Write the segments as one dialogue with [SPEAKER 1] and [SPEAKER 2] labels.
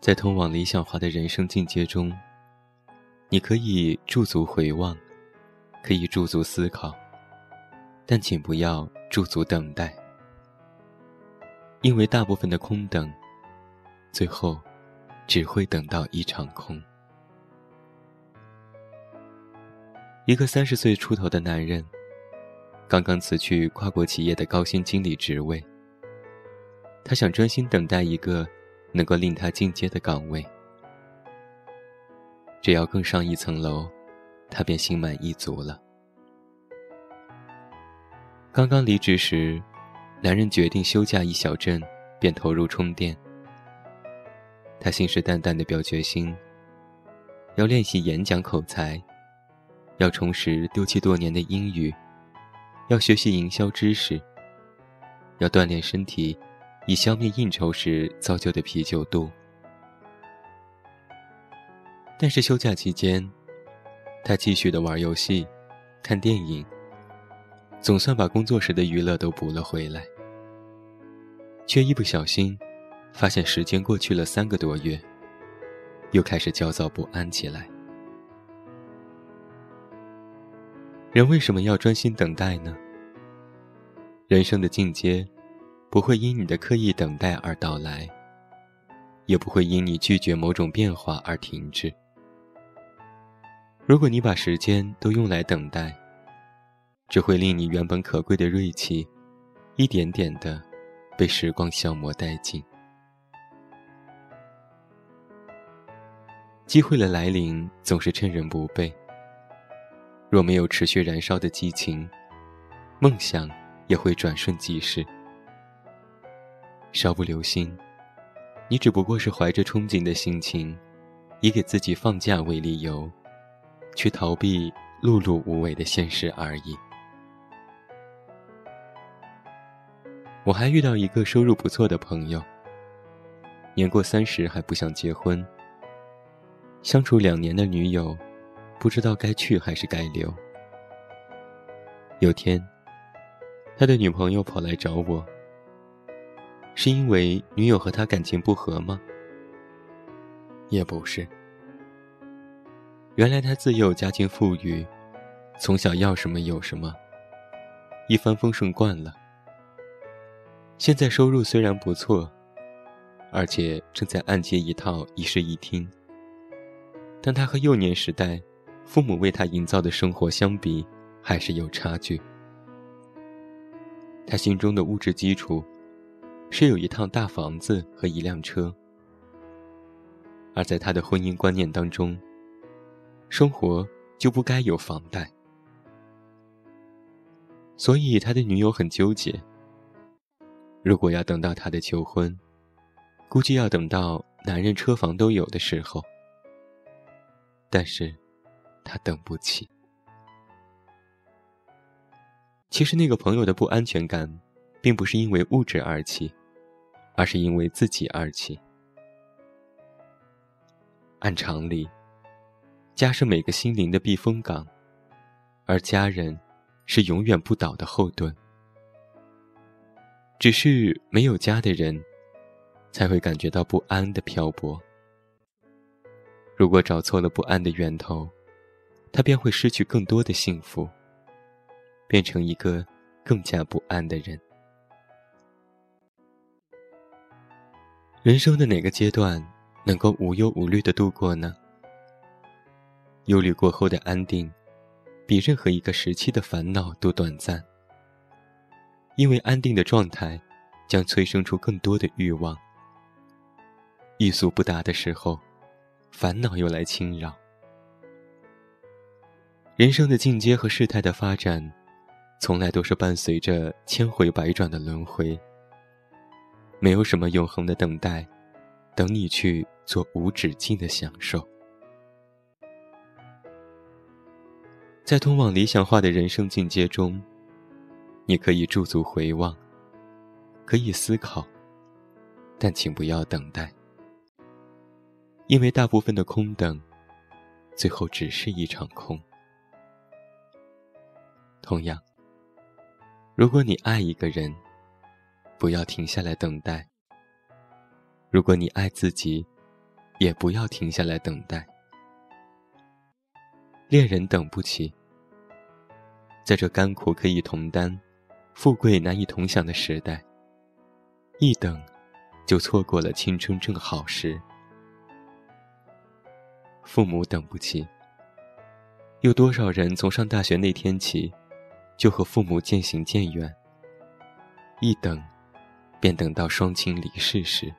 [SPEAKER 1] 在通往理想化的人生境界中，你可以驻足回望，可以驻足思考，但请不要驻足等待，因为大部分的空等，最后只会等到一场空。一个三十岁出头的男人，刚刚辞去跨国企业的高薪经理职位，他想专心等待一个。能够令他进阶的岗位，只要更上一层楼，他便心满意足了。刚刚离职时，男人决定休假一小阵，便投入充电。他信誓旦旦的表决心：要练习演讲口才，要重拾丢弃多年的英语，要学习营销知识，要锻炼身体。以消灭应酬时造就的啤酒肚。但是休假期间，他继续的玩游戏、看电影，总算把工作时的娱乐都补了回来。却一不小心，发现时间过去了三个多月，又开始焦躁不安起来。人为什么要专心等待呢？人生的进阶。不会因你的刻意等待而到来，也不会因你拒绝某种变化而停滞。如果你把时间都用来等待，只会令你原本可贵的锐气，一点点的被时光消磨殆尽。机会的来临总是趁人不备。若没有持续燃烧的激情，梦想也会转瞬即逝。稍不留心，你只不过是怀着憧憬的心情，以给自己放假为理由，去逃避碌碌无为的现实而已。我还遇到一个收入不错的朋友，年过三十还不想结婚，相处两年的女友，不知道该去还是该留。有天，他的女朋友跑来找我。是因为女友和他感情不和吗？也不是。原来他自幼家境富裕，从小要什么有什么，一帆风顺惯了。现在收入虽然不错，而且正在按揭一套一室一厅，但他和幼年时代父母为他营造的生活相比，还是有差距。他心中的物质基础。是有一套大房子和一辆车，而在他的婚姻观念当中，生活就不该有房贷，所以他的女友很纠结。如果要等到他的求婚，估计要等到男人车房都有的时候，但是，他等不起。其实那个朋友的不安全感，并不是因为物质而起。而是因为自己而起。按常理，家是每个心灵的避风港，而家人是永远不倒的后盾。只是没有家的人，才会感觉到不安的漂泊。如果找错了不安的源头，他便会失去更多的幸福，变成一个更加不安的人。人生的哪个阶段能够无忧无虑的度过呢？忧虑过后的安定，比任何一个时期的烦恼都短暂。因为安定的状态，将催生出更多的欲望。欲速不达的时候，烦恼又来侵扰。人生的进阶和事态的发展，从来都是伴随着千回百转的轮回。没有什么永恒的等待，等你去做无止境的享受。在通往理想化的人生境界中，你可以驻足回望，可以思考，但请不要等待，因为大部分的空等，最后只是一场空。同样，如果你爱一个人，不要停下来等待。如果你爱自己，也不要停下来等待。恋人等不起，在这甘苦可以同担、富贵难以同享的时代，一等，就错过了青春正好时。父母等不起，有多少人从上大学那天起，就和父母渐行渐远？一等，便等到双亲离世时。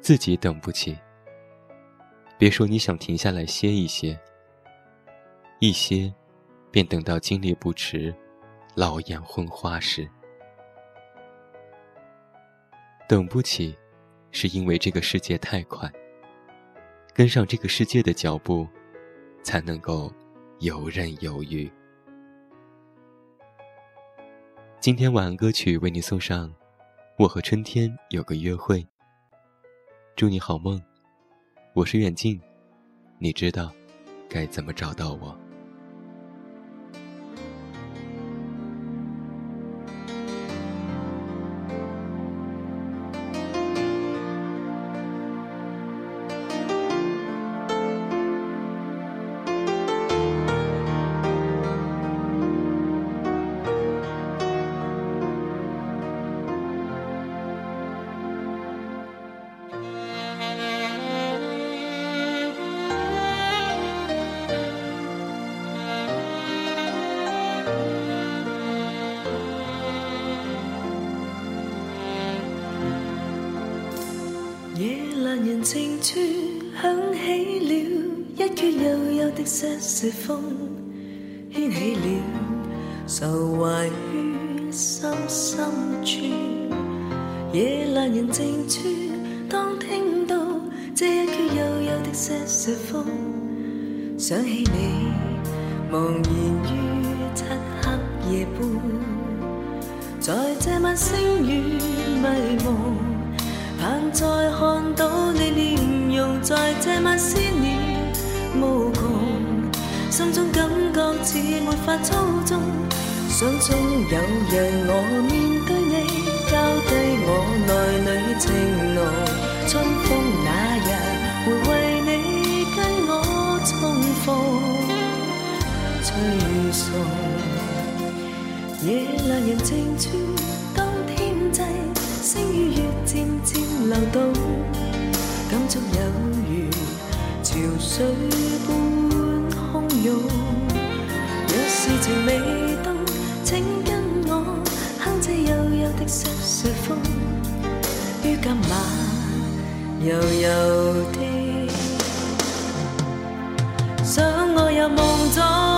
[SPEAKER 1] 自己等不起，别说你想停下来歇一歇，一歇，便等到精力不持、老眼昏花时。等不起，是因为这个世界太快。跟上这个世界的脚步，才能够游刃有余。今天晚安歌曲为你送上，《我和春天有个约会》。祝你好梦，我是远近，你知道该怎么找到我。
[SPEAKER 2] 人静处响起了一阙悠悠的瑟瑟风，牵起了愁怀于心深处。夜阑人静处，当听到这一阙悠悠的瑟瑟风，想起你茫然于漆黑夜半，在这晚星雨迷蒙。盼再看到，在这晚思念无穷，心中感觉似没法操纵，想中有日我面对你，交低我内里情浓，春风那日会为你跟我重逢，吹送夜阑人静处，当天际星与月。渐渐流动，感触有水般汹涌。若是情未冻，请跟我哼这悠悠的瑟瑟风，于今晚柔柔的想我入梦中。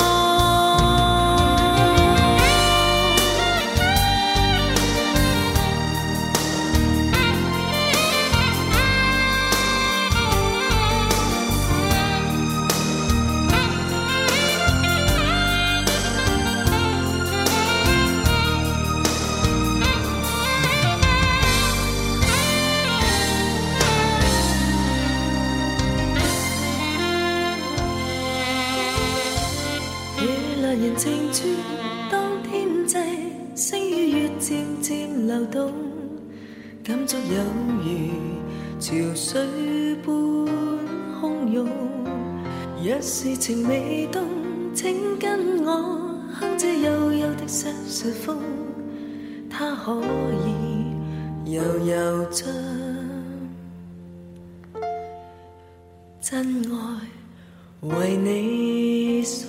[SPEAKER 2] 静处，当天际，星与月渐渐流动，感触有如潮水般汹涌。若是情未冻，请跟我哼这悠悠的瑟瑟风，它可以悠悠将真爱为你送